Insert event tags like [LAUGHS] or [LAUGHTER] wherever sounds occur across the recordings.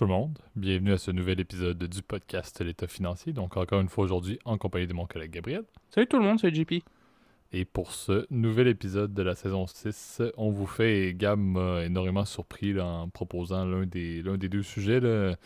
tout le monde, bienvenue à ce nouvel épisode du podcast L'État financier. Donc encore une fois aujourd'hui en compagnie de mon collègue Gabriel. Salut tout le monde, c'est JP. Et pour ce nouvel épisode de la saison 6, on vous fait, Gab m'a énormément surpris en proposant l'un des, l'un des deux sujets. Là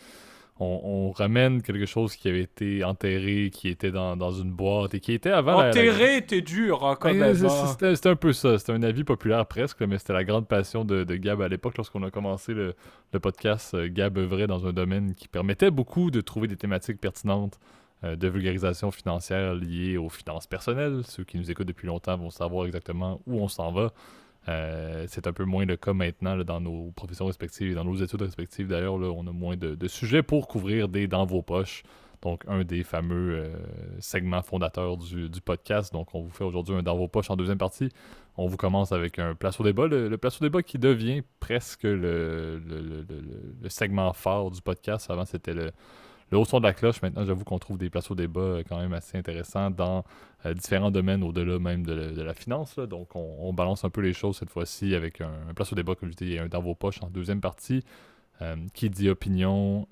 on, ramène quelque chose qui avait été enterré, qui était dans, une boîte et qui était avant. Enterré, t'es dur, hein, quand même. Hein. C'était un peu ça. C'était un avis populaire presque, mais c'était la grande passion de, Gab à l'époque lorsqu'on a commencé le, podcast. Euh, Gab œuvrait dans un domaine qui permettait beaucoup de trouver des thématiques pertinentes euh, de vulgarisation financière liées aux finances personnelles. Ceux qui nous écoutent depuis longtemps vont savoir exactement où on s'en va. Euh, c'est un peu moins le cas maintenant dans nos professions respectives et dans nos études respectives. D'ailleurs, on a moins de, sujets pour couvrir des dans vos poches. Donc, un des fameux euh, segments fondateurs du, podcast. Donc, on vous fait aujourd'hui un dans vos poches en deuxième partie. On vous commence avec un place au débat. Le, place au débat qui devient presque le, le segment phare du podcast. Avant, c'était le, le haut son de la cloche, maintenant, j'avoue qu'on trouve des places au débat euh, quand même assez intéressants dans euh, différents domaines au-delà même de, la finance. Donc, on, balance un peu les choses cette fois-ci avec un, place au débat, comme je dis, un dans vos poches en deuxième partie. Euh, qui dit opinion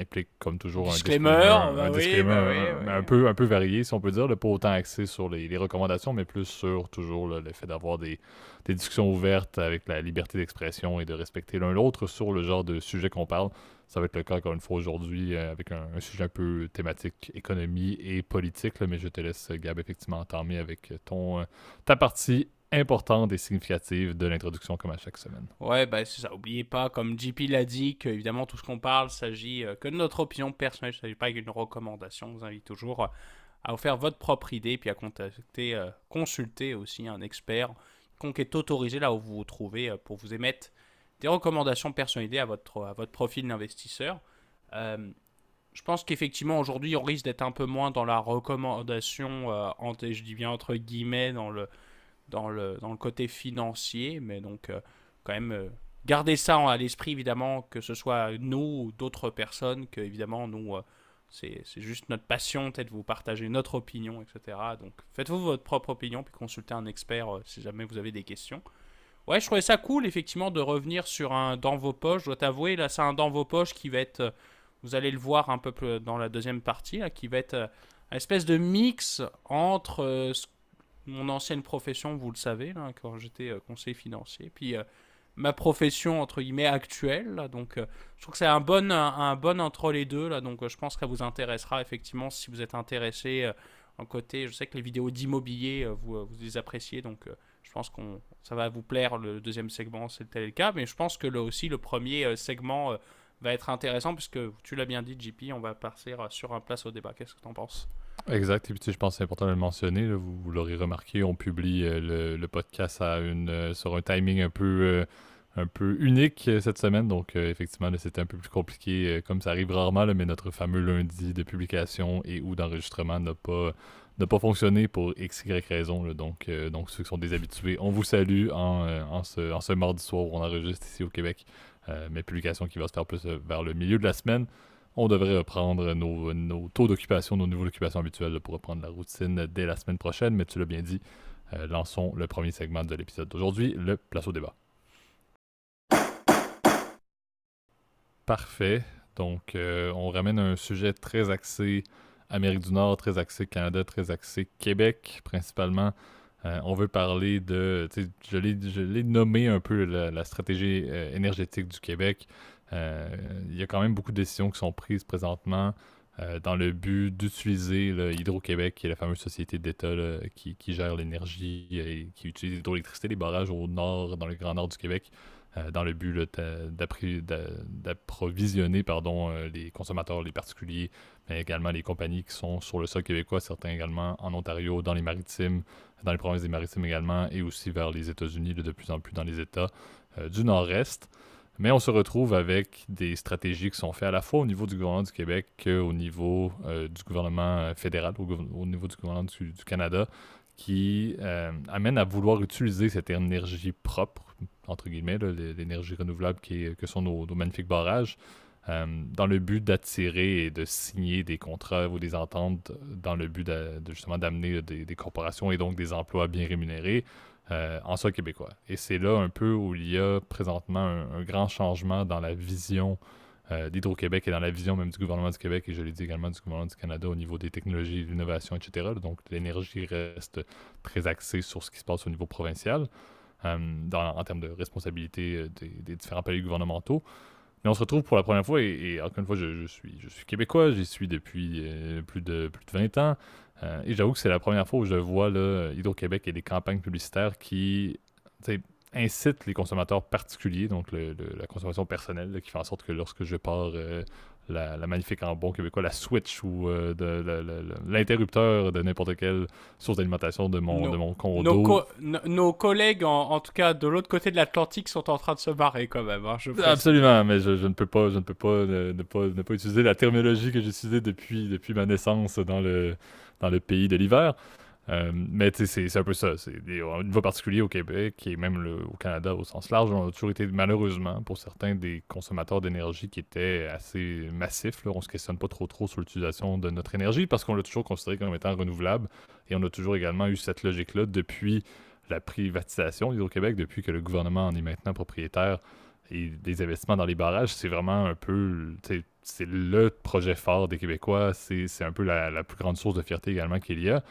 implique comme toujours un disclaimer, un, bah bah un, peu, un peu varié, si on peut dire. Pas autant axé sur les, recommandations, mais plus sur toujours le fait d'avoir des, des, discussions ouvertes avec la liberté d'expression et de respecter l'un l'autre sur le genre de sujet qu'on parle. Ça va être le cas encore une fois aujourd'hui euh, avec un, sujet un peu thématique économie et politique, mais je te laisse, Gab, effectivement entamer avec ton, euh, ta partie importante et significative de l'introduction comme à chaque semaine. Ouais, ben c'est ça. Oubliez pas, comme JP l'a dit, que évidemment tout ce qu'on parle s'agit euh, que de notre opinion personnelle, il ne s'agit pas d'une recommandation. On vous invite toujours à vous faire votre propre idée, puis à contacter, consulter aussi un expert qui est autorisé là où vous vous trouvez pour vous émettre des recommandations personnalisées à votre, à votre profil d'investisseur. Euh, je pense qu'effectivement, aujourd'hui, on risque d'être un peu moins dans la recommandation, euh, je dis bien entre guillemets, dans le, dans le, dans le côté financier, mais donc euh, quand même garder ça à l'esprit, évidemment, que ce soit nous ou d'autres personnes, que évidemment, nous, c'est juste notre passion, peut-être vous partager notre opinion, etc. Donc faites-vous votre propre opinion, puis consultez un expert si jamais vous avez des questions. Ouais, je trouvais ça cool, effectivement, de revenir sur un dans vos poches. Je dois t'avouer, là, c'est un dans vos poches qui va être. Euh, vous allez le voir un peu plus dans la deuxième partie, là, qui va être euh, une espèce de mix entre euh, mon ancienne profession, vous le savez, là, quand j'étais conseiller financier, puis ma profession entre guillemets actuelle. Donc, je trouve que c'est un bon, un, bon entre les deux. Là, donc, je pense que ça vous intéressera effectivement si vous êtes intéressé en côté. Je sais que les vidéos d'immobilier, vous, vous les appréciez, donc je pense que ça va vous plaire le deuxième segment, c'est tel le cas, mais je pense que là aussi le premier euh, segment euh, va être intéressant puisque tu l'as bien dit, JP, on va partir euh, sur un place au débat. Qu'est-ce que tu en penses? Exact. Et puis, je pense que c'est important de le mentionner. vous, l'aurez remarqué, on publie le, podcast à une, sur un timing un peu, un peu unique cette semaine. Donc, effectivement, c'était un peu plus compliqué, comme ça arrive rarement, mais notre fameux lundi de publication et ou d'enregistrement n'a pas n'a pas fonctionné pour x, y raison. Donc, euh, donc, ceux qui sont déshabitués, on vous salue en, euh, en, ce, mardi soir où on enregistre ici au Québec. Euh, mais publication qui va se faire plus vers le milieu de la semaine. On devrait reprendre nos, nos taux d'occupation, nos niveaux d'occupation habituels pour reprendre la routine dès la semaine prochaine. Mais tu l'as bien dit, lançons le premier segment de l'épisode d'aujourd'hui, le place au débat. Parfait. Donc, on ramène un sujet très axé Amérique du Nord, très axé Canada, très axé Québec principalement. Euh, on veut parler de, je l'ai nommé un peu la, stratégie euh, énergétique du Québec. Euh, il y a quand même beaucoup de décisions qui sont prises présentement dans le but d'utiliser Hydro-Québec, qui est la fameuse société d'État qui, qui, gère l'énergie et qui utilise l'hydroélectricité des barrages au nord, dans le grand nord du Québec, euh, dans le but d'approvisionner pardon, euh, les consommateurs, les particuliers, mais également les compagnies qui sont sur le sol québécois, certains également en Ontario, dans les maritimes, dans les provinces des maritimes également, et aussi vers les États-Unis, de plus en plus dans les États euh, du Nord-Est. Mais on se retrouve avec des stratégies qui sont faites à la fois au niveau du gouvernement du Québec qu'au niveau du gouvernement fédéral, au, niveau du gouvernement du, Canada, qui amènent à vouloir utiliser cette énergie propre entre guillemets, l'énergie renouvelable qui que sont nos, magnifiques barrages, euh, dans le but d'attirer et de signer des contrats ou des ententes dans le but de, justement d'amener des, corporations et donc des emplois bien rémunérés euh, en soi québécois. Et c'est là un peu où il y a présentement un, grand changement dans la vision euh, d'Hydro-Québec et dans la vision même du gouvernement du Québec, et je l'ai dit également du gouvernement du Canada au niveau des technologies, de l'innovation, etc. Donc l'énergie reste très axée sur ce qui se passe au niveau provincial, euh, en termes de responsabilité euh, des, différents paliers gouvernementaux. Mais on se retrouve pour la première fois, et, encore une fois, je, suis, québécois, j'y suis depuis plus, de, plus de 20 ans, et j'avoue que c'est la première fois où je vois Hydro-Québec et des campagnes publicitaires qui incite les consommateurs particuliers, donc la consommation personnelle, qui fait en sorte que lorsque je pars euh, la, magnifique en bon québécois, la Switch ou euh, l'interrupteur de n'importe quelle source d'alimentation de mon, de mon condo. Nos, collègues, en, tout cas de l'autre côté de l'Atlantique, sont en train de se barrer quand même. Hein, Absolument, mais je, ne peux pas, je ne peux pas ne, pas, ne pas utiliser la terminologie que j'ai utilisée depuis, depuis ma naissance dans le, dans le pays de l'hiver. Euh, mais c'est un peu ça. C'est au niveau particulier au Québec et même au Canada au sens large, on a toujours été malheureusement pour certains des consommateurs d'énergie qui étaient assez massifs. On se questionne pas trop trop sur l'utilisation de notre énergie parce qu'on l'a toujours considéré comme étant renouvelable et on a toujours également eu cette logique-là depuis la privatisation d'Hydro-Québec, depuis que le gouvernement en est maintenant propriétaire et des investissements dans les barrages, c'est vraiment un peu, c'est le projet fort des Québécois, c'est un peu la, plus grande source de fierté également qu'il y a.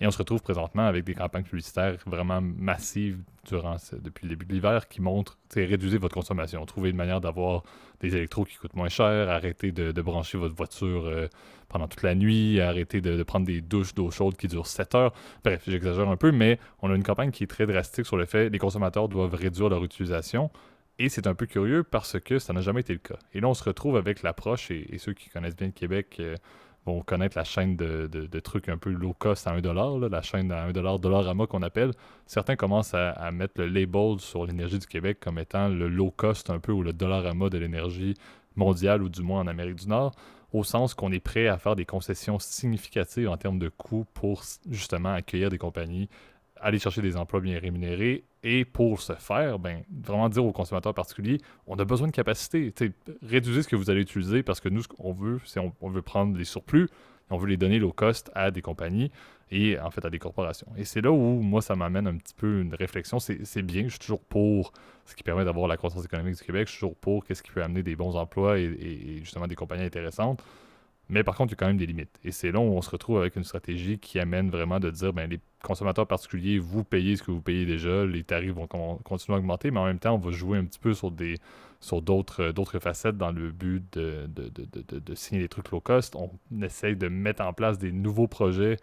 Et on se retrouve présentement avec des campagnes publicitaires vraiment massives depuis le début de l'hiver qui montrent réduisez votre consommation. Trouvez une manière d'avoir des électros qui coûtent moins cher, arrêtez de, brancher votre voiture euh, pendant toute la nuit, arrêtez de, prendre des douches d'eau chaude qui durent 7 heures. Bref, j'exagère un peu, mais on a une campagne qui est très drastique sur le fait que les consommateurs doivent réduire leur utilisation. Et c'est un peu curieux parce que ça n'a jamais été le cas. Et là, on se retrouve avec l'approche, et, ceux qui connaissent bien le Québec euh, vont connaître la chaîne de, trucs un peu low cost à 1$, la chaîne à 1$, Dollarama qu'on appelle. Certains commencent à, mettre le label sur l'énergie du Québec comme étant le low cost un peu ou le Dollarama de l'énergie mondiale ou du moins en Amérique du Nord, au sens qu'on est prêt à faire des concessions significatives en termes de coûts pour justement accueillir des compagnies aller chercher des emplois bien rémunérés. Et pour ce faire, ben, vraiment dire aux consommateurs particuliers, on a besoin de capacité. réduisez ce que vous allez utiliser parce que nous, ce qu'on veut, c'est on, veut prendre les surplus et on veut les donner low cost à des compagnies et en fait à des corporations. Et c'est là où moi, ça m'amène un petit peu une réflexion. C'est bien, je suis toujours pour ce qui permet d'avoir la croissance économique du Québec, je suis toujours pour qu'est-ce qui peut amener des bons emplois et justement des compagnies intéressantes. Mais par contre, il y a quand même des limites. Et c'est là où on se retrouve avec une stratégie qui amène vraiment de dire, ben, les consommateurs particuliers, vous payez ce que vous payez déjà, les tarifs vont continuer à augmenter, mais en même temps, on va jouer un petit peu sur euh, d'autres facettes dans le but de, signer des trucs low cost. On essaye de mettre en place des nouveaux projets,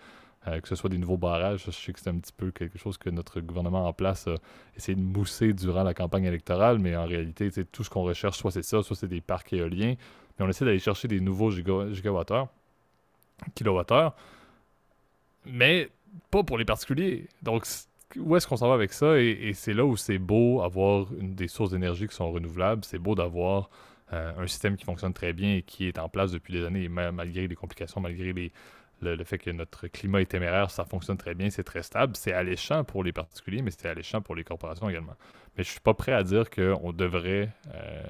euh, que ce soit des nouveaux barrages. Je sais que c'est un petit peu quelque chose que notre gouvernement en place a essayé de mousser durant la campagne électorale, mais en réalité, tout ce qu'on recherche, soit c'est ça, soit c'est des parcs éoliens, on essaie d'aller chercher des nouveaux gigawattheures, kilowattheures, mais pas pour les particuliers. Donc, où est-ce qu'on s'en va avec ça? Et, c'est là où c'est beau avoir des sources d'énergie qui sont renouvelables. C'est beau d'avoir euh, un système qui fonctionne très bien et qui est en place depuis des années, malgré les complications, malgré les, le, fait que notre climat est téméraire, ça fonctionne très bien, c'est très stable. C'est alléchant pour les particuliers, mais c'est alléchant pour les corporations également. Mais je suis pas prêt à dire qu'on devrait euh,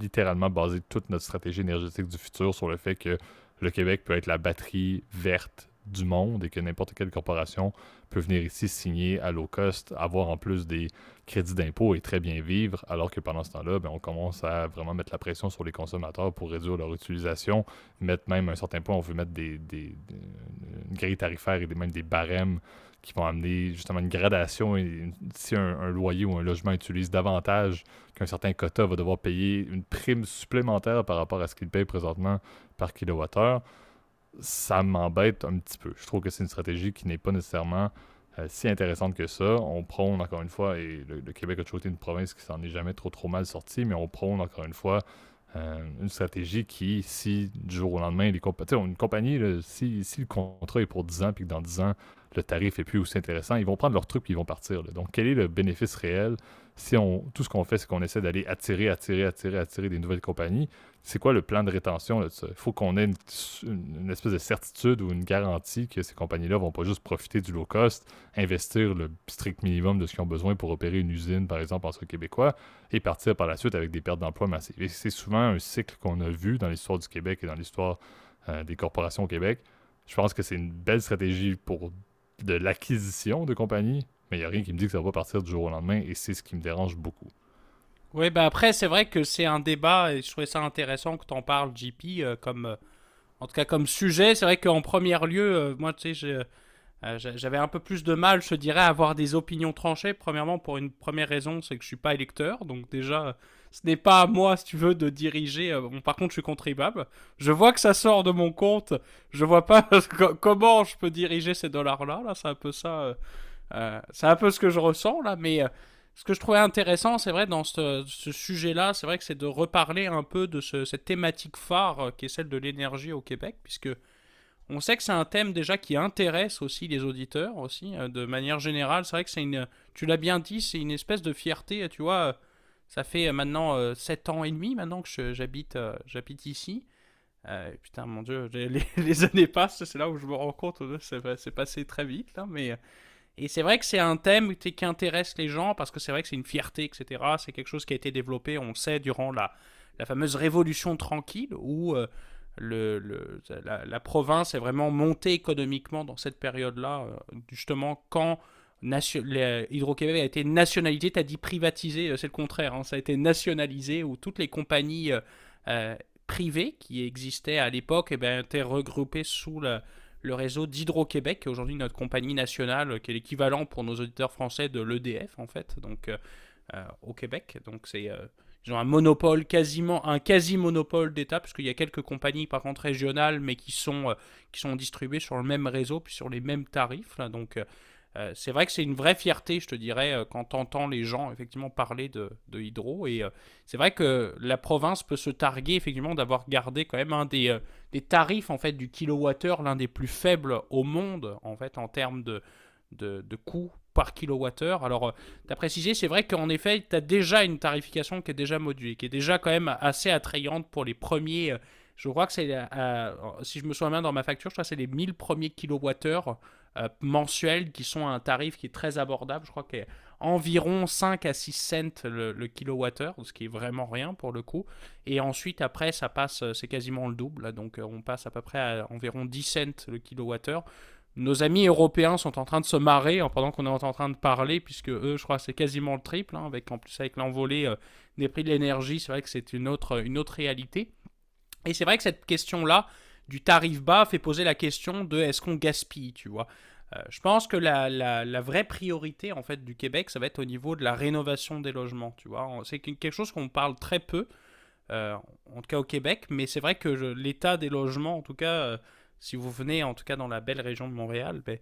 littéralement baser toute notre stratégie énergétique du futur sur le fait que le Québec peut être la batterie verte du monde et que n'importe quelle corporation peut venir ici signer à low cost, avoir en plus des crédits d'impôt et très bien vivre, alors que pendant ce temps-là, ben, on commence à vraiment mettre la pression sur les consommateurs pour réduire leur utilisation, mettre même à un certain point, on veut mettre des, des, tarifaire et même des barèmes qui vont amener justement une gradation. si un, loyer ou un logement utilise davantage qu'un certain quota, va devoir payer une prime supplémentaire par rapport à ce qu'il paye présentement par kilowattheure ça m'embête un petit peu. Je trouve que c'est une stratégie qui n'est pas nécessairement euh, si intéressante que ça. On prône encore une fois, et le, Québec a toujours été une province qui s'en est jamais trop trop mal sorti, mais on prône encore une fois euh, une stratégie qui, si du jour au lendemain, les une compagnie, si, si, le contrat est pour 10 ans, puis que dans 10 ans, le tarif est plus aussi intéressant, ils vont prendre leur truc et ils vont partir. Donc, quel est le bénéfice réel si on, tout ce qu'on fait, c'est qu'on essaie d'aller attirer, attirer, attirer, attirer des nouvelles compagnies, c'est quoi le plan de rétention de ça? Il faut qu'on ait une, espèce de certitude ou une garantie que ces compagnies-là vont pas juste profiter du low cost, investir le strict minimum de ce qu'ils ont besoin pour opérer une usine, par exemple, en sol québécois, et partir par la suite avec des pertes d'emplois massives. Et c'est souvent un cycle qu'on a vu dans l'histoire du Québec et dans l'histoire euh, des corporations au Québec. Je pense que c'est une belle stratégie pour de l'acquisition de compagnies, mais il n'y a rien qui me dit que ça va partir du jour au lendemain et c'est ce qui me dérange beaucoup. Oui, bah après, c'est vrai que c'est un débat et je trouvais ça intéressant que tu en parles, JP, euh, comme, euh, en tout cas comme sujet. C'est vrai qu'en premier lieu, euh, moi, tu sais, j'avais un peu plus de mal, je dirais, à avoir des opinions tranchées. Premièrement, pour une première raison, c'est que je suis pas électeur. Donc, déjà, ce n'est pas à moi, si tu veux, de diriger. Bon, par contre, je suis contribuable. Je vois que ça sort de mon compte. Je vois pas [LAUGHS] comment je peux diriger ces dollars-là. Là, c'est un peu ça. c'est un peu ce que je ressens, là. Mais ce que je trouvais intéressant, c'est vrai, dans ce, sujet-là, c'est vrai que c'est de reparler un peu de cette thématique phare euh, qui est celle de l'énergie au Québec, puisque on sait que c'est un thème déjà qui intéresse aussi les auditeurs, aussi, euh, de manière générale. C'est vrai que c'est une, tu l'as bien dit, c'est une espèce de fierté, tu vois. Euh, ça fait maintenant 7 ans et demi maintenant que j'habite j'habite ici. putain, mon dieu, [LAUGHS] les, années passent, c'est là où je me rends compte, c'est passé très vite, là, mais et c'est vrai que c'est un thème qui intéresse les gens parce que c'est vrai que c'est une fierté, etc. C'est quelque chose qui a été développé, on le sait, durant la, la fameuse révolution tranquille où euh, le, la, province est vraiment montée économiquement dans cette période-là, euh, justement quand Hydro-Québec a été nationalisé, tu as dit privatisé, euh, c'est le contraire, hein. ça a été nationalisé où toutes les compagnies privées qui existaient à l'époque eh ben, étaient regroupées sous le réseau d'Hydro-Québec, qui est aujourd'hui notre compagnie nationale, qui est l'équivalent pour nos auditeurs français de l'EDF, en fait, donc euh, euh, au Québec. Donc c'est euh, ils ont un monopole quasiment, un quasi-monopole d'État, puisqu'il y a quelques compagnies par contre régionales, mais qui sont, distribuées sur le même réseau, puis sur les mêmes tarifs. Euh, c'est vrai que c'est une vraie fierté, je te dirais, euh, quand on les gens effectivement parler de, hydro. Et euh, c'est vrai que la province peut se targuer effectivement d'avoir gardé quand même un des, des, tarifs en fait du kilowattheure l'un des plus faibles au monde en fait en termes de, de, de coût par kilowattheure. Alors, tu as précisé, c'est vrai qu'en effet, tu as déjà une tarification qui est déjà modulée, qui est déjà quand même assez attrayante pour les premiers. Je crois que c'est, si je me souviens bien dans ma facture, je crois que c'est les 1000 premiers kilowattheures euh, mensuels qui sont à un tarif qui est très abordable. Je crois qu'il environ 5 à 6 cents le, le kilowattheure, ce qui est vraiment rien pour le coup. Et ensuite, après, ça passe, euh, c'est quasiment le double. donc, euh, on passe à peu près à environ 10 cents le kilowattheure. Nos amis européens sont en train de se marrer pendant qu'on est en train de parler, puisque eux, je crois, c'est quasiment le triple. Hein, avec, en plus, avec l'envolée des prix de l'énergie, c'est vrai que c'est une autre, une autre réalité. Et c'est vrai que cette question-là, du tarif bas fait poser la question de est-ce qu'on gaspille, tu vois. Euh, je pense que la, la, vraie priorité en fait du Québec, ça va être au niveau de la rénovation des logements, tu vois. C'est quelque chose qu'on parle très peu, euh, en tout cas au Québec, mais c'est vrai que l'état des logements, en tout cas, euh, si vous venez en tout cas dans la belle région de Montréal, ben,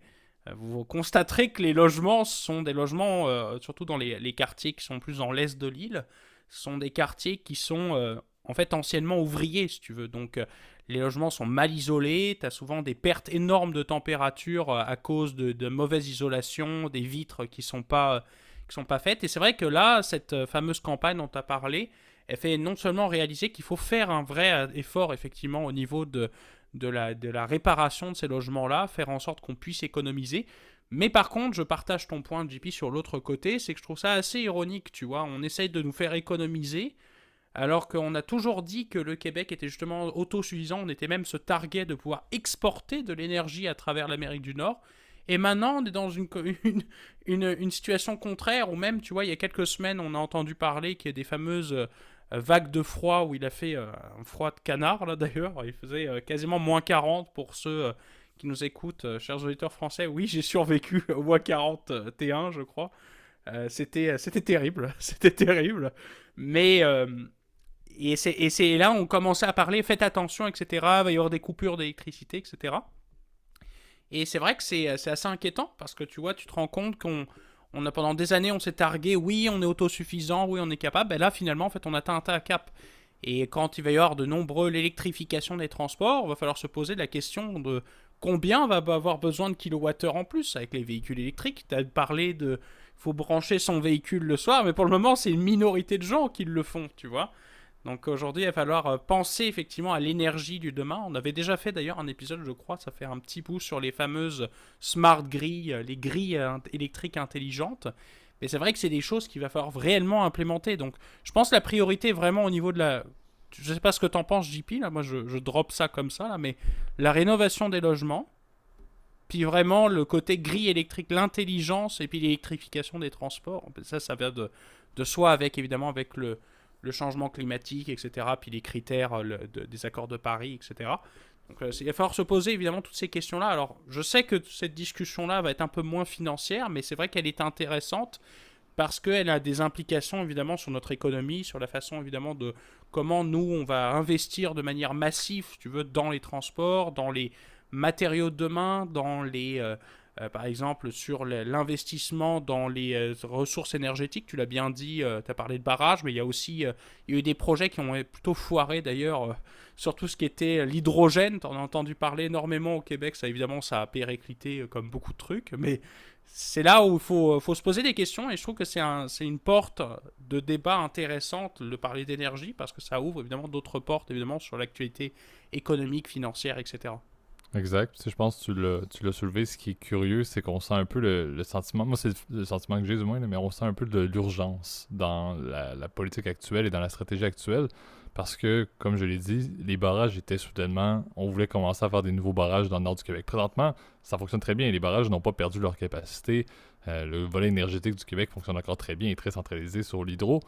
vous constaterez que les logements sont des logements, surtout dans les, les, quartiers qui sont plus dans l'est de l'île, sont des quartiers qui sont en fait anciennement ouvriers, si tu veux. Donc les logements sont mal isolés, tu as souvent des pertes énormes de température euh, à cause de, mauvaise isolation, des vitres qui ne sont, pas, qui sont pas faites. Et c'est vrai que là, cette euh, fameuse campagne dont tu as parlé, elle fait non seulement réaliser qu'il faut faire un vrai euh, effort effectivement au niveau de, de, la, de la réparation de ces logements-là, faire en sorte qu'on puisse économiser. Mais par contre, je partage ton point, JP, sur l'autre côté, c'est que je trouve ça assez ironique, tu vois. On essaye de nous faire économiser, alors qu'on a toujours dit que le Québec était justement autosuffisant, on était même se targuait de pouvoir exporter de l'énergie à travers l'Amérique du Nord. Et maintenant, on est dans une, [LAUGHS] une, situation contraire, où même, tu vois, il y a quelques semaines, on a entendu parler qu'il y a des fameuses euh, vagues de froid, où il a fait euh, un froid de canard, là [LAUGHS] d'ailleurs, il faisait euh, quasiment moins 40 pour ceux qui nous écoutent, chers auditeurs français. Oui, j'ai survécu [LAUGHS] au moins 40 T1, je crois. c'était terrible, c'était terrible. Mais et c'est là où on commençait à parler, faites attention, etc. Il va y avoir des coupures d'électricité, etc. Et c'est vrai que c'est assez inquiétant parce que tu vois, tu te rends compte qu'on on a pendant des années, on s'est targué, oui, on est autosuffisant, oui, on est capable. Et ben là, finalement, en fait, on atteint un cap. Et quand il va y avoir de nombreux l'électrification des transports, il va falloir se poser la question de combien va avoir besoin de kilowattheures en plus avec les véhicules électriques. Tu as parlé de faut brancher son véhicule le soir, mais pour le moment, c'est une minorité de gens qui le font, tu vois. Donc aujourd'hui, il va falloir euh, penser effectivement à l'énergie du demain. On avait déjà fait d'ailleurs un épisode, je crois, ça fait un petit bout sur les fameuses smart grilles, les grilles euh, électriques intelligentes. Mais c'est vrai que c'est des choses qu'il va falloir réellement implémenter. Donc je pense que la priorité vraiment au niveau de la... Je ne sais pas ce que tu en penses, JP, là, moi je, drop ça comme ça, là, mais la rénovation des logements, puis vraiment le côté grille électrique, l'intelligence et puis l'électrification des transports. Ça, ça va de, de soi avec évidemment avec le, le changement climatique, etc., puis les critères des accords de Paris, etc. Donc il va falloir se poser évidemment toutes ces questions-là. Alors je sais que cette discussion-là va être un peu moins financière, mais c'est vrai qu'elle est intéressante parce qu'elle a des implications évidemment sur notre économie, sur la façon évidemment de comment nous on va investir de manière massive, tu veux, dans les transports, dans les matériaux de demain, dans les, euh, euh, par exemple, sur l'investissement dans les euh, ressources énergétiques. Tu l'as bien dit, tu as parlé de barrages, mais il y a aussi il y a eu des projets qui ont plutôt foiré d'ailleurs sur tout ce qui était l'hydrogène. Tu en as entendu parler énormément au Québec, ça évidemment ça a périclité comme beaucoup de trucs, mais c'est là où il faut, faut, se poser des questions et je trouve que c'est un, une porte de débat intéressante de parler d'énergie parce que ça ouvre évidemment d'autres portes évidemment sur l'actualité économique, financière, etc. Exact. je pense que tu l'as soulevé. Ce qui est curieux, c'est qu'on sent un peu le, sentiment, moi c'est le sentiment que j'ai du moins, mais on sent un peu de l'urgence dans la, politique actuelle et dans la stratégie actuelle. Parce que, comme je l'ai dit, les barrages étaient soudainement. On voulait commencer à faire des nouveaux barrages dans le nord du Québec. Présentement, ça fonctionne très bien. Les barrages n'ont pas perdu leur capacité. Euh, le volet énergétique du Québec fonctionne encore très bien et très centralisé sur l'hydro.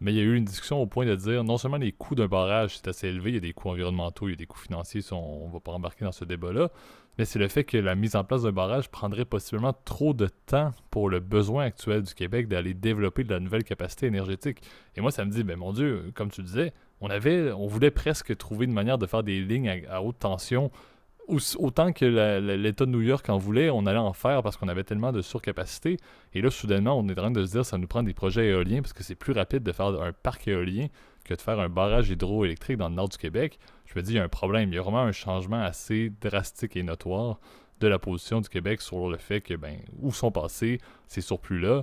Mais il y a eu une discussion au point de dire non seulement les coûts d'un barrage c'est assez élevé, il y a des coûts environnementaux, il y a des coûts financiers, on ne va pas embarquer dans ce débat-là, mais c'est le fait que la mise en place d'un barrage prendrait possiblement trop de temps pour le besoin actuel du Québec d'aller développer de la nouvelle capacité énergétique. Et moi, ça me dit, ben mon Dieu, comme tu disais, on avait, on voulait presque trouver une manière de faire des lignes à haute tension autant que l'État de New York en voulait, on allait en faire parce qu'on avait tellement de surcapacité. Et là, soudainement, on est en train de se dire ça nous prend des projets éoliens parce que c'est plus rapide de faire un parc éolien que de faire un barrage hydroélectrique dans le nord du Québec. Je me dis, il y a un problème. Il y a vraiment un changement assez drastique et notoire de la position du Québec sur le fait que, ben, où sont passés ces surplus-là.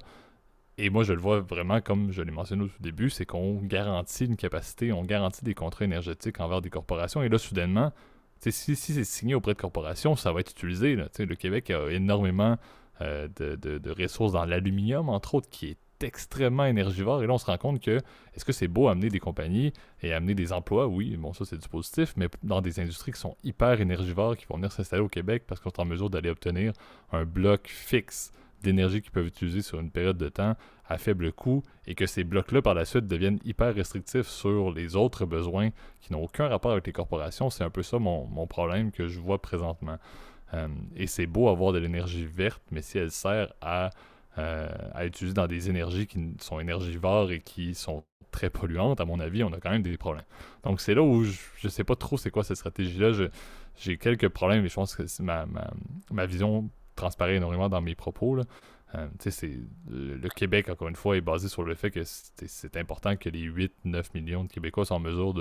Et moi, je le vois vraiment comme je l'ai mentionné au début, c'est qu'on garantit une capacité, on garantit des contrats énergétiques envers des corporations. Et là, soudainement, si, c'est signé auprès de corporations, ça va être utilisé. Le Québec a énormément euh, de, ressources dans l'aluminium, entre autres, qui est extrêmement énergivore. Et là, on se rend compte que est-ce que c'est beau amener des compagnies et amener des emplois? Oui, bon, ça c'est du positif, mais dans des industries qui sont hyper énergivores, qui vont venir s'installer au Québec parce qu'on est en mesure d'aller obtenir un bloc fixe d'énergie qu'ils peuvent utiliser sur une période de temps à faible coût et que ces blocs-là par la suite deviennent hyper restrictifs sur les autres besoins qui n'ont aucun rapport avec les corporations. C'est un peu ça mon, problème que je vois présentement. Euh, et c'est beau avoir de l'énergie verte, mais si elle sert à, euh, à dans des énergies qui sont énergivores et qui sont très polluantes, à mon avis, on a quand même des problèmes. Donc c'est là où je ne sais pas trop c'est quoi cette stratégie-là. J'ai quelques problèmes et je pense que ma, ma, ma vision transparaît énormément dans mes propos. Là. Euh, le Québec, encore une fois, est basé sur le fait que c'est important que les 8-9 millions de Québécois soient en mesure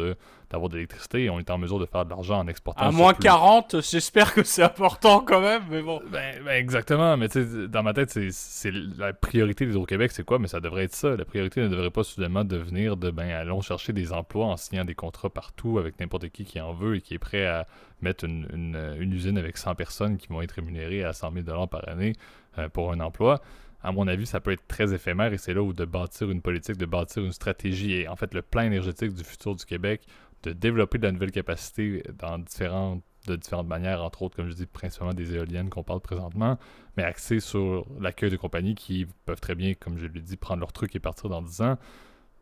d'avoir de, l'électricité et on est en mesure de faire de l'argent en exportant. À moins 40, j'espère que c'est important quand même, mais bon. Ben, ben exactement, mais dans ma tête, c'est la priorité d'Hydro-Québec, c'est quoi? Mais ça devrait être ça. La priorité ne devrait pas soudainement devenir de ben allons chercher des emplois en signant des contrats partout avec n'importe qui qui en veut et qui est prêt à mettre une, une usine avec 100 personnes qui vont être rémunérées à 100 000 par année euh, pour un emploi, à mon avis, ça peut être très éphémère et c'est là où de bâtir une politique, de bâtir une stratégie et en fait le plan énergétique du futur du Québec, de développer de la nouvelle capacité dans différentes, de différentes manières, entre autres, comme je dis, principalement des éoliennes qu'on parle présentement, mais axé sur l'accueil de compagnies qui peuvent très bien, comme je l'ai dit, prendre leur truc et partir dans 10 ans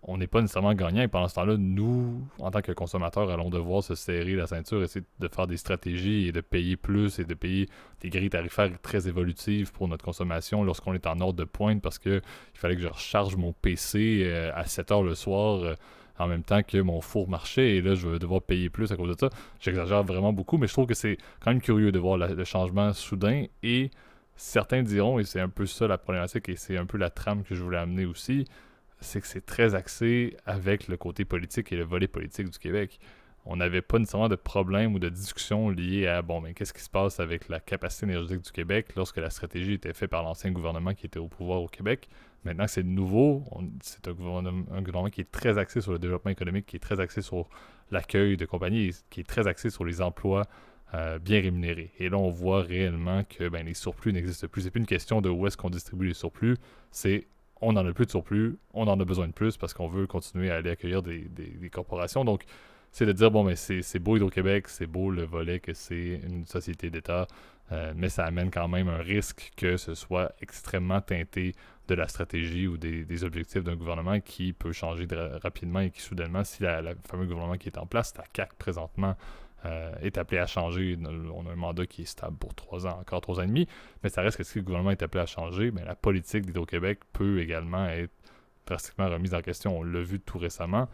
on n'est pas nécessairement gagnant. Et pendant ce temps-là, nous, en tant que consommateurs, allons devoir se serrer la ceinture, essayer de faire des stratégies et de payer plus et de payer des grilles tarifaires très évolutives pour notre consommation lorsqu'on est en ordre de pointe parce qu'il fallait que je recharge mon PC euh, à 7 heures le soir. Euh, en même temps que mon four marchait et là je vais devoir payer plus à cause de ça. J'exagère vraiment beaucoup, mais je trouve que c'est quand même curieux de voir le changement soudain et certains diront, et c'est un peu ça la problématique et c'est un peu la trame que je voulais amener aussi, c'est que c'est très axé avec le côté politique et le volet politique du Québec. On n'avait pas nécessairement de problème ou de discussion liée à bon, mais qu'est-ce qui se passe avec la capacité énergétique du Québec lorsque la stratégie était faite par l'ancien gouvernement qui était au pouvoir au Québec. Maintenant que c'est nouveau, c'est un gouvernement, qui est très axé sur le développement économique, qui est très axé sur l'accueil de compagnies, qui est très axé sur les emplois euh, bien rémunérés. Et là, on voit réellement que ben, les surplus n'existent plus. C'est plus une question de où est-ce qu'on distribue les surplus, c'est on n'en a plus de surplus, on en a besoin de plus parce qu'on veut continuer à aller accueillir des, corporations. Donc, c'est de dire, bon, mais c'est beau Hydro-Québec, c'est beau le volet que c'est une société d'État, mais ça amène quand même un risque que ce soit extrêmement teinté de la stratégie ou des, objectifs d'un gouvernement qui peut changer rapidement et qui soudainement, si le fameux gouvernement qui est en place, la CAC présentement, euh, est appelé à changer. On a un mandat qui est stable pour trois ans, encore trois ans et demi, mais ça reste que si le gouvernement est appelé à changer, mais la politique d'Hydro-Québec peut également être drastiquement remise en question. On l'a vu tout récemment.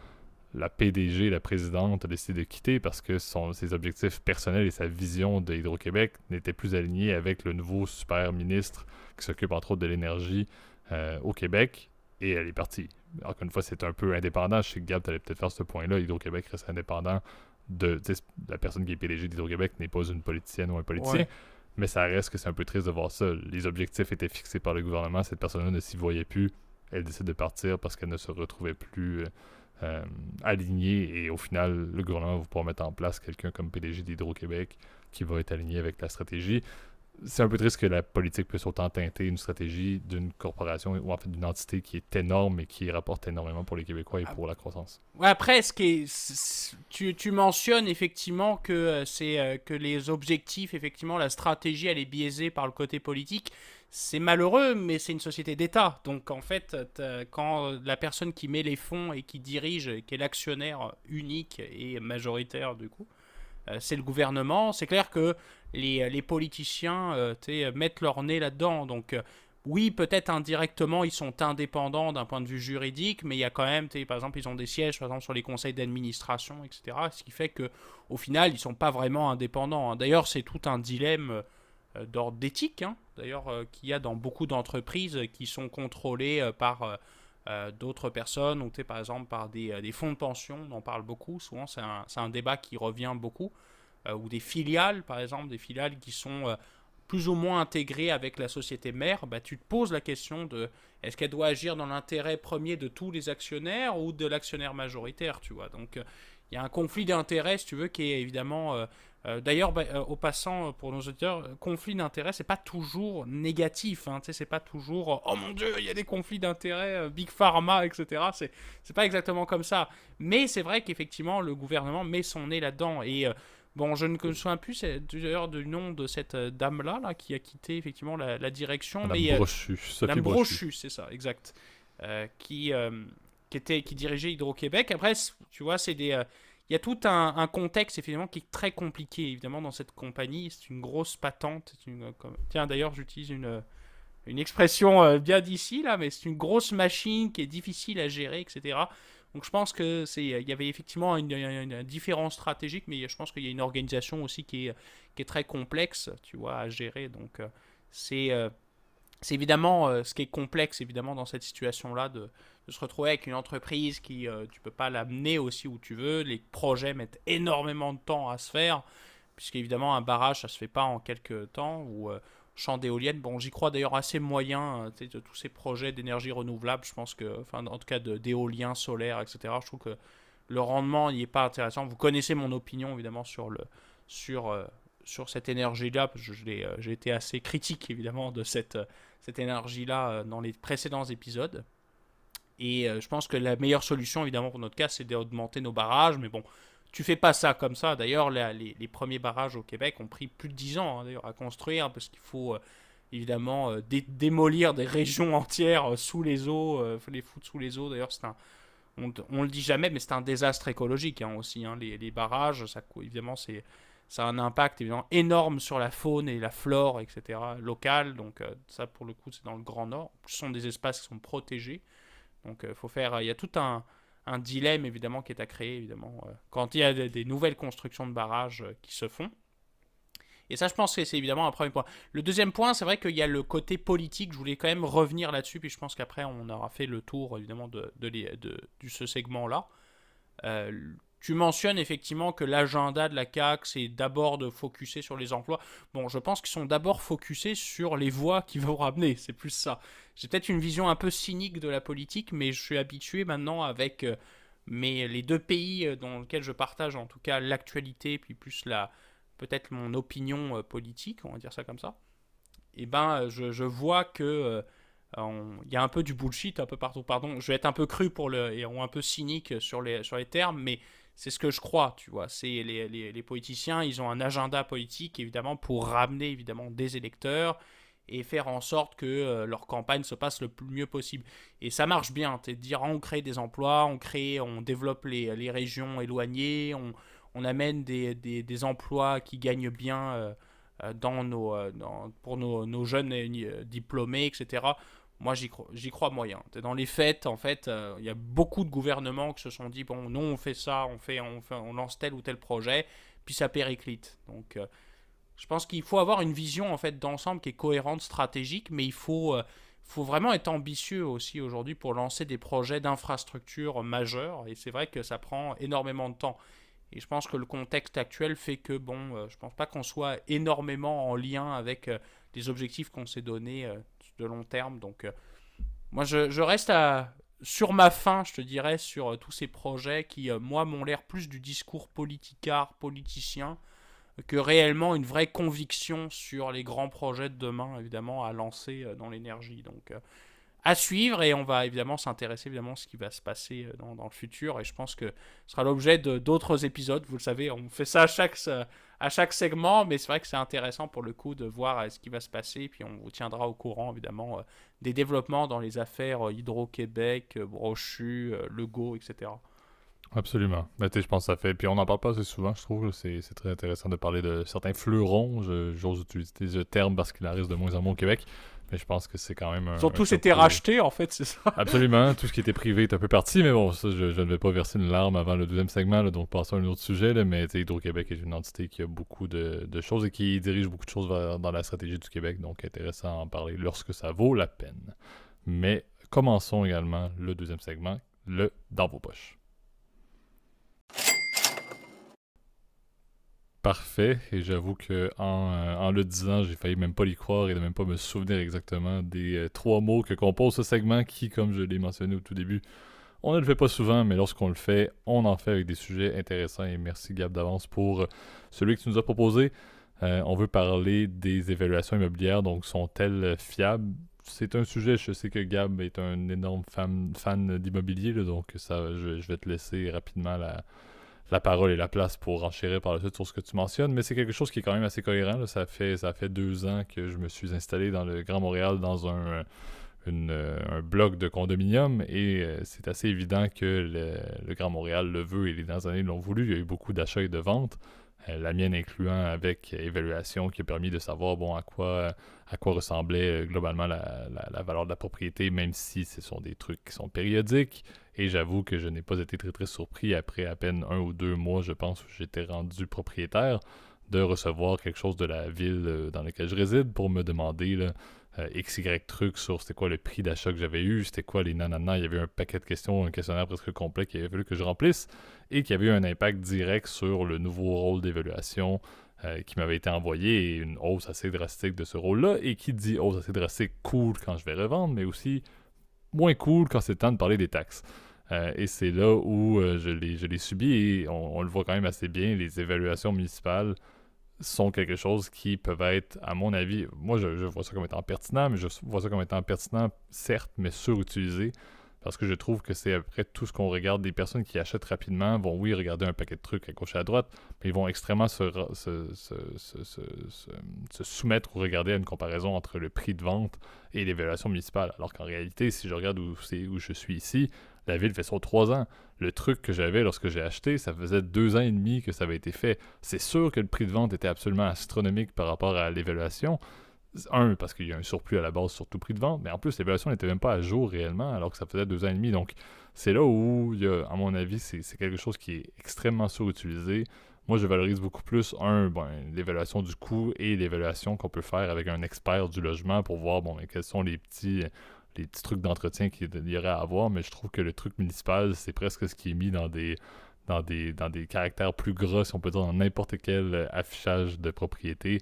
La PDG, la présidente, a décidé de quitter parce que ses objectifs personnels et sa vision d'Hydro-Québec n'étaient plus alignés avec le nouveau super ministre qui s'occupe entre autres de l'énergie euh, au Québec et elle est partie. Encore une fois, c'est un peu indépendant. Je sais que Gab, tu allais peut-être faire ce point-là. Hydro-Québec reste indépendant de. La personne qui est PDG d'Hydro-Québec n'est pas une politicienne ou un politicien. Mais ça reste que c'est un peu triste de voir ça. Les objectifs étaient fixés par le gouvernement. Cette personne-là ne s'y voyait plus. Elle décide de partir parce qu'elle ne se retrouvait plus euh, euh, alignée. Et au final, le gouvernement va pouvoir mettre en place quelqu'un comme PDG d'Hydro-Québec qui va être aligné avec la stratégie c'est un peu triste que la politique puisse autant teinter une stratégie d'une corporation ou en fait d'une entité qui est énorme et qui rapporte énormément pour les Québécois et pour la croissance. Après, ce qui tu, tu, mentionnes effectivement que euh, c'est euh, que les objectifs, effectivement, la stratégie, elle est biaisée par le côté politique. C'est malheureux, mais c'est une société d'État. Donc en fait, quand la personne qui met les fonds et qui dirige, qui est l'actionnaire unique et majoritaire du coup, euh, c'est le gouvernement. C'est clair que les, les politiciens euh, mettent leur nez là-dedans. Donc, euh, oui, peut-être indirectement, ils sont indépendants d'un point de vue juridique, mais il y a quand même, par exemple, ils ont des sièges, par exemple, sur les conseils d'administration, etc. Ce qui fait que, au final, ils ne sont pas vraiment indépendants. Hein. D'ailleurs, c'est tout un dilemme d'ordre d'éthique, hein. d'ailleurs, qu'il y a dans beaucoup d'entreprises qui sont contrôlées par euh, d'autres personnes, ou par exemple par euh, des, fonds de pension, on en parle beaucoup, souvent c'est un, débat qui revient beaucoup, euh, ou des filiales, par exemple, des filiales qui sont plus ou moins intégrées avec la société mère, bah, tu te poses la question de est-ce qu'elle doit agir dans l'intérêt premier de tous les actionnaires ou de l'actionnaire majoritaire, tu vois? Donc il y a un conflit d'intérêts, si tu veux, qui est évidemment euh, d'ailleurs, bah, euh, au passant, euh, pour nos auditeurs, conflit d'intérêts, c'est pas toujours négatif. Hein, c'est pas toujours oh mon dieu, il y a des conflits d'intérêts, Big Pharma, etc. C'est pas exactement comme ça. Mais c'est vrai qu'effectivement, le gouvernement met son nez là-dedans. Et bon, je ne me souviens plus d'ailleurs du nom de cette dame-là là, qui a quitté effectivement la, direction. Madame mais, Brochu. Madame Brochu, c'est ça, exact. qui, qui, était, qui dirigeait Hydro-Québec. Après, tu vois, c'est des il y a tout un, contexte évidemment qui est très compliqué évidemment dans cette compagnie. C'est une grosse patente. Une, Tiens, d'ailleurs, j'utilise une, une expression euh, bien d'ici là, mais c'est une grosse machine qui est difficile à gérer, etc. Donc je pense que c'est, il y avait effectivement une, différence stratégique, mais je pense qu'il y a une organisation aussi qui est, qui est très complexe, tu vois, à gérer. Donc euh, c'est, euh, c'est évidemment ce qui est complexe évidemment dans cette situation-là de, de se retrouver avec une entreprise qui, euh, tu peux pas l'amener aussi où tu veux. Les projets mettent énormément de temps à se faire, puisqu'évidemment, un barrage, ça se fait pas en quelques temps, ou euh, champ d'éoliennes. Bon, j'y crois d'ailleurs assez moyen, euh, de tous ces projets d'énergie renouvelable, je pense que, enfin, en tout cas, d'éolien, solaire, etc. Je trouve que le rendement n'y est pas intéressant. Vous connaissez mon opinion, évidemment, sur le. Sur, sur cette énergie-là, parce que j'ai été assez critique évidemment de cette, cette énergie-là dans les précédents épisodes. Et euh, je pense que la meilleure solution, évidemment, pour notre cas, c'est d'augmenter nos barrages. Mais bon, tu fais pas ça comme ça. D'ailleurs, les, premiers barrages au Québec ont pris plus de 10 ans hein, à construire parce qu'il faut euh, évidemment euh, démolir des régions entières sous les eaux, les foutre sous les eaux. D'ailleurs, c'est un, on, on, le dit jamais, mais c'est un désastre écologique hein, aussi. Hein. les, barrages, ça, évidemment, ça a un impact évidemment énorme sur la faune et la flore, etc. locale. Donc ça, pour le coup, c'est dans le Grand Nord. Ce sont des espaces qui sont protégés. Donc, euh, faut faire. Il y a tout un, un, dilemme évidemment qui est à créer évidemment euh, quand il y a des, nouvelles constructions de barrages euh, qui se font. Et ça, je pense que c'est évidemment un premier point. Le deuxième point, c'est vrai qu'il y a le côté politique. Je voulais quand même revenir là-dessus, puis je pense qu'après, on aura fait le tour, évidemment, de, de, ce segment-là. Euh, tu mentionnes effectivement que l'agenda de la CAC, c'est d'abord de focuser sur les emplois. Bon, je pense qu'ils sont d'abord focusés sur les voix qui vont ramener, c'est plus ça. J'ai peut-être une vision un peu cynique de la politique, mais je suis habitué maintenant avec euh, les deux pays euh, dans lesquels je partage en tout cas l'actualité, puis plus la peut-être mon opinion euh, politique, on va dire ça comme ça. Et eh ben, je, vois que il y a un peu du bullshit un peu partout. Pardon, je vais être un peu cru pour le et un peu cynique sur les sur les termes, mais c'est ce que je crois, tu vois. C'est les, les, politiciens, ils ont un agenda politique, évidemment, pour ramener, évidemment, des électeurs et faire en sorte que euh, leur campagne se passe le plus mieux possible. Et ça marche bien, c'est dire on crée des emplois, on crée, on développe les, les régions éloignées, on, on amène des, des, des, emplois qui gagnent bien euh, euh, dans nos, pour nos, nos jeunes diplômés, etc. Moi, j'y crois, crois moyen. Dans les faits, en fait, il y a beaucoup de gouvernements qui se sont dit bon, nous, on fait ça, on, fait, on, lance tel ou tel projet, puis ça périclite. Donc, je pense qu'il faut avoir une vision en fait d'ensemble qui est cohérente, stratégique, mais il faut, euh, faut vraiment être ambitieux aussi aujourd'hui pour lancer des projets d'infrastructure majeurs. Et c'est vrai que ça prend énormément de temps. Et je pense que le contexte actuel fait que, bon, euh, je pense pas qu'on soit énormément en lien avec euh, les objectifs qu'on s'est donnés de long terme. Donc, moi, je, reste à, sur ma fin, je te dirais, sur tous ces projets qui, moi, m'ont l'air plus du discours politicard, politicien, que réellement une vraie conviction sur les grands projets de demain, évidemment, à lancer euh, dans l'énergie. Donc, euh, à suivre et on va évidemment s'intéresser évidemment à ce qui va se passer euh, dans, dans, le futur et je pense que ce sera l'objet d'autres épisodes. Vous le savez, on fait ça à chaque, à chaque segment, mais c'est vrai que c'est intéressant pour le coup de voir ce qui va se passer. Puis on vous tiendra au courant évidemment des développements dans les affaires Hydro-Québec, Brochu, Lego, etc. Absolument. Ben, je pense que ça fait. Puis on n'en parle pas assez souvent, je trouve. C'est très intéressant de parler de certains fleurons. J'ose utiliser ce terme parce qu'il arrive de moins en moins au Québec. Mais je pense que c'est quand même. Un, Ils ont tous été rachetés, en fait, c'est ça. Absolument. Tout ce qui était privé est un peu parti. Mais bon, ça, je, ne vais pas verser une larme avant le deuxième segment. donc, passons à un autre sujet. Là, mais Hydro-Québec est une entité qui a beaucoup de, choses et qui dirige beaucoup de choses dans la stratégie du Québec. Donc, intéressant à en parler lorsque ça vaut la peine. Mais commençons également le deuxième segment, le dans vos poches. Parfait. Et j'avoue que en, euh, en, le disant, j'ai failli même pas l'y croire et de même pas me souvenir exactement des euh, trois mots que compose ce segment qui, comme je l'ai mentionné au tout début, on ne le fait pas souvent, mais lorsqu'on le fait, on en fait avec des sujets intéressants. Et merci Gab d'avance pour euh, celui que tu nous as proposé. on veut parler des évaluations immobilières, donc sont-elles fiables? C'est un sujet, je sais que Gab est un énorme fan, fan d'immobilier, donc ça, je, je, vais te laisser rapidement la, la parole et la place pour enchérir par la suite sur ce que tu mentionnes, mais c'est quelque chose qui est quand même assez cohérent. Ça, fait, ça fait deux ans que je me suis installé dans le Grand Montréal dans un, un bloc de condominium et euh, c'est assez évident que le, Grand Montréal le veut et les dernières années l'ont voulu. Il y a eu beaucoup d'achats et de ventes. Euh, la mienne incluant avec évaluation qui a permis de savoir bon à quoi à quoi ressemblait euh, globalement la, valeur de la propriété, même si ce sont des trucs qui sont périodiques. Et j'avoue que je n'ai pas été très très surpris après à peine un ou deux mois, je pense, où j'étais rendu propriétaire, de recevoir quelque chose de la ville euh, dans laquelle je réside pour me demander euh, XY trucs sur c'était quoi le prix d'achat que j'avais eu, c'était quoi les nanana. Il y avait un paquet de questions, un questionnaire presque complet qu'il avait fallu que je remplisse et qui avait eu un impact direct sur le nouveau rôle d'évaluation euh, qui m'avait été envoyé et une hausse assez drastique de ce rôle-là. Et qui dit hausse assez drastique cool quand je vais revendre, mais aussi moins cool quand c'est temps de parler des taxes. Euh, et c'est là où je l'ai subi et on, le voit quand même assez bien. Les évaluations municipales sont quelque chose qui peuvent être, à mon avis, moi je, vois ça comme étant pertinent, mais je vois ça comme étant pertinent, certes, mais surutilisé. Parce que je trouve que c'est après tout ce qu'on regarde. Des personnes qui achètent rapidement vont, oui, regarder un paquet de trucs à gauche et à droite, mais ils vont extrêmement se, soumettre ou regarder à une comparaison entre le prix de vente et l'évaluation municipale. Alors qu'en réalité, si je regarde où, je suis ici, la ville fait ça trois ans. Le truc que j'avais lorsque j'ai acheté, ça faisait deux ans et demi que ça avait été fait. C'est sûr que le prix de vente était absolument astronomique par rapport à l'évaluation. Un, parce qu'il y a un surplus à la base sur tout prix de vente, mais en plus, l'évaluation n'était même pas à jour réellement, alors que ça faisait deux ans et demi. Donc, c'est là où, il y a, à mon avis, c'est quelque chose qui est extrêmement surutilisé. Moi, je valorise beaucoup plus, un, ben, l'évaluation du coût et l'évaluation qu'on peut faire avec un expert du logement pour voir bon, quels sont les petits les petits trucs d'entretien qu'il y aurait à avoir, mais je trouve que le truc municipal, c'est presque ce qui est mis dans des, dans des, dans des caractères plus gras, si on peut dire, dans n'importe quel affichage de propriété.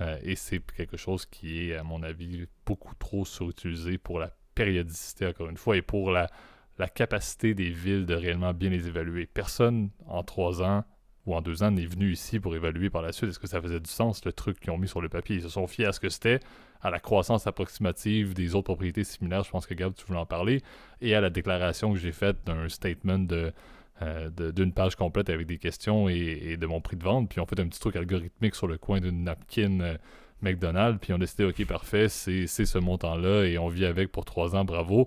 Euh, et c'est quelque chose qui est, à mon avis, beaucoup trop surutilisé pour la périodicité, encore une fois, et pour la, la capacité des villes de réellement bien les évaluer. Personne, en trois ans ou en deux ans, n'est venu ici pour évaluer par la suite. Est-ce que ça faisait du sens, le truc qu'ils ont mis sur le papier? Ils se sont fiés à ce que c'était à la croissance approximative des autres propriétés similaires, je pense que Gab, tu voulais en parler, et à la déclaration que j'ai faite d'un statement de, d'une page complète avec des questions et, de mon prix de vente. Puis on fait un petit truc algorithmique sur le coin d'une napkin McDonald's. Puis on a décidé, OK, parfait, c'est ce montant-là et on vit avec pour trois ans, bravo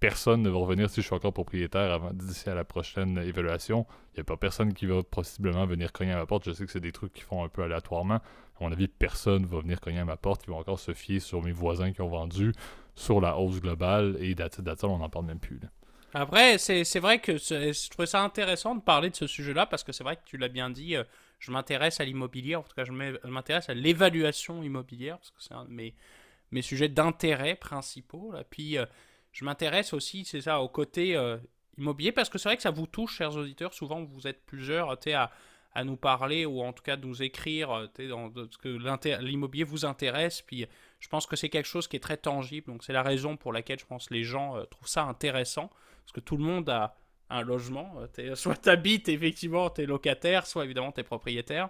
personne ne va revenir si je suis encore propriétaire d'ici à la prochaine évaluation. Il n'y a pas personne qui va possiblement venir cogner à ma porte. Je sais que c'est des trucs qui font un peu aléatoirement. À mon avis, personne ne va venir cogner à ma porte. Ils vont encore se fier sur mes voisins qui ont vendu, sur la hausse globale et date on n'en parle même plus. Après, c'est vrai que je trouvais ça intéressant de parler de ce sujet-là parce que c'est vrai que tu l'as bien dit, euh, je m'intéresse à l'immobilier, en tout cas je m'intéresse à l'évaluation immobilière parce que c'est un de mes, mes sujets d'intérêt principaux. Puis euh, je m'intéresse aussi, c'est ça, au côté euh, immobilier, parce que c'est vrai que ça vous touche, chers auditeurs. Souvent, vous êtes plusieurs à, nous parler ou en tout cas de nous écrire dans, ce que l'immobilier vous intéresse. Puis je pense que c'est quelque chose qui est très tangible. Donc c'est la raison pour laquelle je pense que les gens trouvent ça intéressant. Parce que tout le monde a un logement. Euh, es, [LAUGHS] soit tu habites, effectivement, tu es locataire, soit évidemment tu es propriétaire.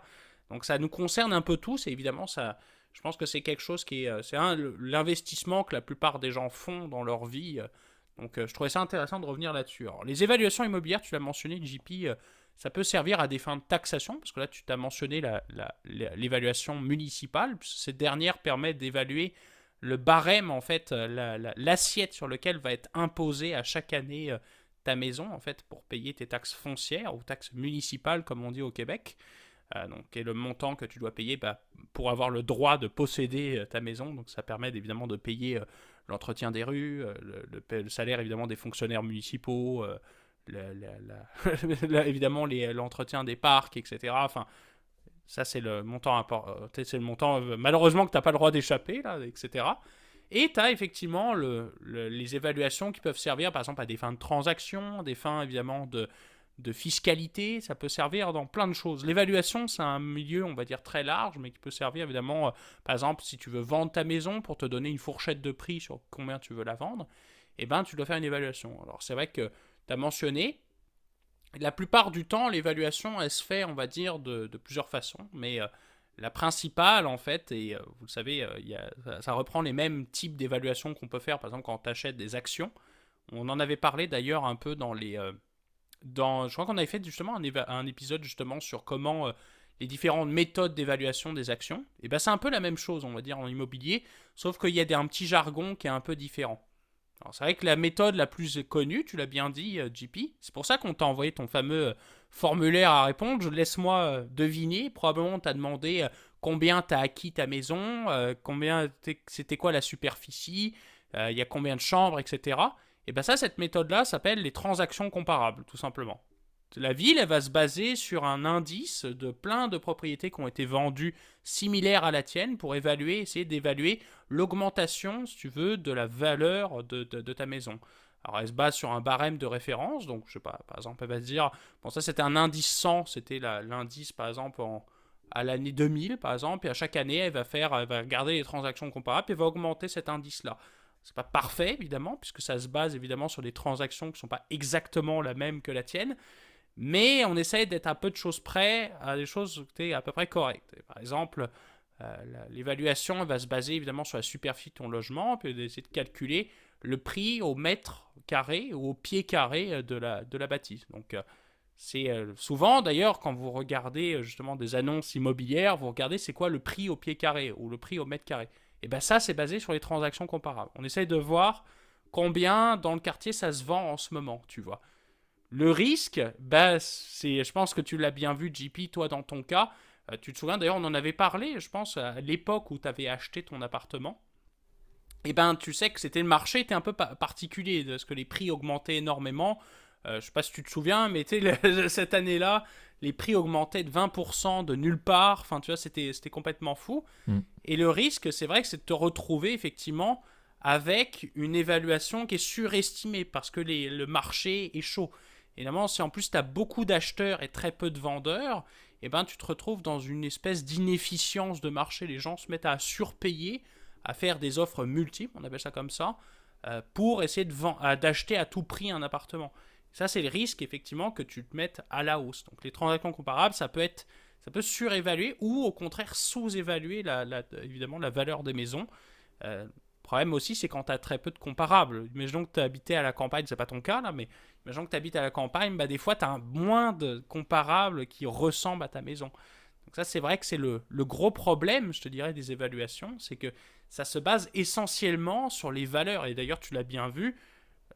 Donc ça nous concerne un peu tous et évidemment ça, je pense que c'est quelque chose qui est, euh, c'est l'investissement que la plupart des gens font dans leur vie. Euh. Donc je trouvais ça intéressant de revenir là-dessus. les évaluations immobilières, tu l'as mentionné, JP, ça peut servir à des fins de taxation, parce que là tu t'as mentionné l'évaluation municipale, cette dernière permet d'évaluer le barème, en fait, l'assiette sur lequel va être imposée à chaque année ta maison, en fait, pour payer tes taxes foncières ou taxes municipales, comme on dit au Québec. Euh, donc, et le montant que tu dois payer bah, pour avoir le droit de posséder euh, ta maison. Donc ça permet évidemment de payer euh, l'entretien des rues, le, salaire évidemment des fonctionnaires municipaux, [LAUGHS] l'entretien des parcs, etc. ça c'est le montant c'est le montant malheureusement que tu n'as pas le droit d'échapper, là, etc. Et tu as effectivement les évaluations qui peuvent servir par exemple à des fins de transaction, des fins évidemment de de fiscalité, ça peut servir dans plein de choses. L'évaluation, c'est un milieu, on va dire, très large, mais qui peut servir évidemment, euh, par exemple, si tu veux vendre ta maison pour te donner une fourchette de prix sur combien tu veux la vendre, eh ben, tu dois faire une évaluation. Alors, c'est vrai que tu as mentionné, la plupart du temps, l'évaluation, elle se fait, on va dire, de, plusieurs façons, mais euh, la principale, en fait, et euh, vous le savez, ça, reprend les mêmes types d'évaluation qu'on peut faire, par exemple, quand tu achètes des actions. On en avait parlé d'ailleurs un peu dans les je crois qu'on avait fait justement un, épisode justement sur comment euh, les différentes méthodes d'évaluation des actions. Et ben c'est un peu la même chose, on va dire, en immobilier, sauf qu'il y a un petit jargon qui est un peu différent. Alors c'est vrai que la méthode la plus connue, tu l'as bien dit, euh, JP, c'est pour ça qu'on t'a envoyé ton fameux euh, formulaire à répondre. Laisse-moi deviner, probablement on t'a demandé combien t'as acquis ta maison, combien c'était quoi la superficie, il y a combien de chambres, etc. Et bien ça, cette méthode-là s'appelle les transactions comparables, tout simplement. La ville, va se baser sur un indice de plein de propriétés qui ont été vendues similaires à la tienne pour évaluer, essayer d'évaluer l'augmentation, si tu veux, de la valeur de, ta maison. Alors elle se base sur un barème de référence, donc je sais pas, par exemple, elle va se dire, bon ça c'était un indice 100, c'était l'indice par exemple à l'année 2000 par exemple, et à chaque année elle va faire, elle va regarder les transactions comparables et va augmenter cet indice-là. C'est pas parfait, évidemment, puisque ça se base évidemment sur des transactions qui sont pas exactement la même que la tienne. Mais on essaie d'être un peu de choses près à des choses à peu près correctes. Par exemple, euh, l'évaluation va se baser évidemment sur la superficie de ton logement, puis d'essayer de calculer le prix au mètre carré ou au pied carré de la, de la bâtisse. Donc, euh, c'est euh, souvent d'ailleurs quand vous regardez justement des annonces immobilières, vous regardez c'est quoi le prix au pied carré ou le prix au mètre carré. Et bien ça, c'est basé sur les transactions comparables. On essaye de voir combien dans le quartier ça se vend en ce moment, tu vois. Le risque, bah, c'est, je pense que tu l'as bien vu, JP, toi dans ton cas. Euh, tu te souviens d'ailleurs, on en avait parlé, je pense, à l'époque où tu avais acheté ton appartement. Et eh ben, tu sais que c'était le marché était un peu particulier, parce que les prix augmentaient énormément. Euh, je sais pas si tu te souviens, mais cette année-là, les prix augmentaient de 20% de nulle part. Enfin, tu vois, c'était complètement fou. Mm. Et le risque, c'est vrai que c'est de te retrouver effectivement avec une évaluation qui est surestimée parce que le marché est chaud. Évidemment, si en plus tu as beaucoup d'acheteurs et très peu de vendeurs, eh ben, tu te retrouves dans une espèce d'inefficience de marché. Les gens se mettent à surpayer, à faire des offres multiples, on appelle ça comme ça, euh, pour essayer d'acheter à tout prix un appartement. Ça, c'est le risque, effectivement, que tu te mettes à la hausse. Donc, les transactions comparables, ça peut être, ça peut surévaluer ou, au contraire, sous-évaluer, la, évidemment, la valeur des maisons. Euh, problème aussi, c'est quand tu as très peu de comparables. Imaginons que tu habitais à la campagne, c'est pas ton cas là, mais imaginons que tu habites à la campagne, bah, des fois tu as moins de comparables qui ressemblent à ta maison. Donc ça, c'est vrai que c'est le, le, gros problème, je te dirais, des évaluations, c'est que ça se base essentiellement sur les valeurs. Et d'ailleurs, tu l'as bien vu,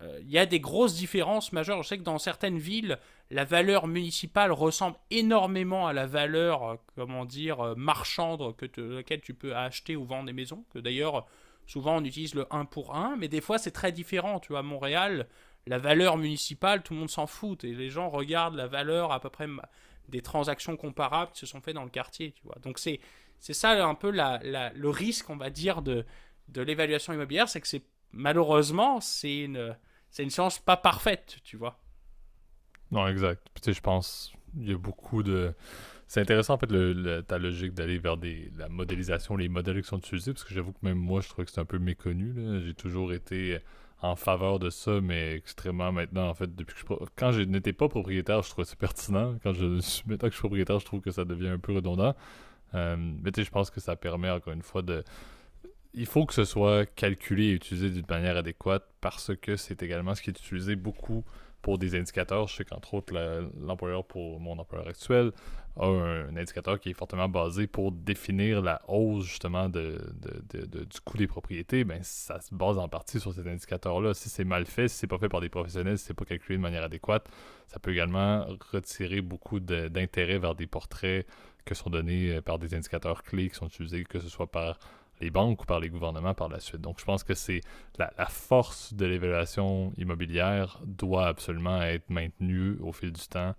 euh, il y a des grosses différences majeures. Je sais que dans certaines villes, la valeur municipale ressemble énormément à la valeur, euh, comment dire, euh, marchande que laquelle tu peux acheter ou vendre des maisons. Que d'ailleurs, souvent on utilise le 1 pour 1, mais des fois c'est très différent. Tu vois, à Montréal, la valeur municipale, tout le monde s'en fout. Et les gens regardent la valeur à peu près des transactions comparables qui se sont faites dans le quartier. Tu vois. Donc c'est, c'est ça un peu le risque, on va dire, de, de l'évaluation immobilière, c'est que c'est malheureusement, c'est une c'est une science pas parfaite, tu vois. Non, exact. tu sais, je pense il y a beaucoup de. C'est intéressant en fait ta logique d'aller vers la modélisation, les modèles qui sont utilisés, parce que j'avoue que même moi je trouve que c'est un peu méconnu. J'ai toujours été en faveur de ça, mais extrêmement maintenant en fait depuis que je quand je n'étais pas propriétaire, je trouvais ça pertinent. Quand je suis [LAUGHS] maintenant que je suis propriétaire, je trouve que ça devient un peu redondant. Euh, mais tu sais, je pense que ça permet encore une fois de il faut que ce soit calculé et utilisé d'une manière adéquate parce que c'est également ce qui est utilisé beaucoup pour des indicateurs. Je sais qu'entre autres, l'employeur pour mon employeur actuel a un, indicateur qui est fortement basé pour définir la hausse justement de, du coût des propriétés. Ben, ça se base en partie sur cet indicateur-là. Si c'est mal fait, si c'est pas fait par des professionnels, si c'est pas calculé de manière adéquate, ça peut également retirer beaucoup d'intérêt vers des portraits que sont donnés euh, par des indicateurs clés qui sont utilisés, que ce soit par les banques ou par les gouvernements par la suite. Donc je pense que c'est la, force de l'évaluation immobilière doit absolument être maintenue au fil du temps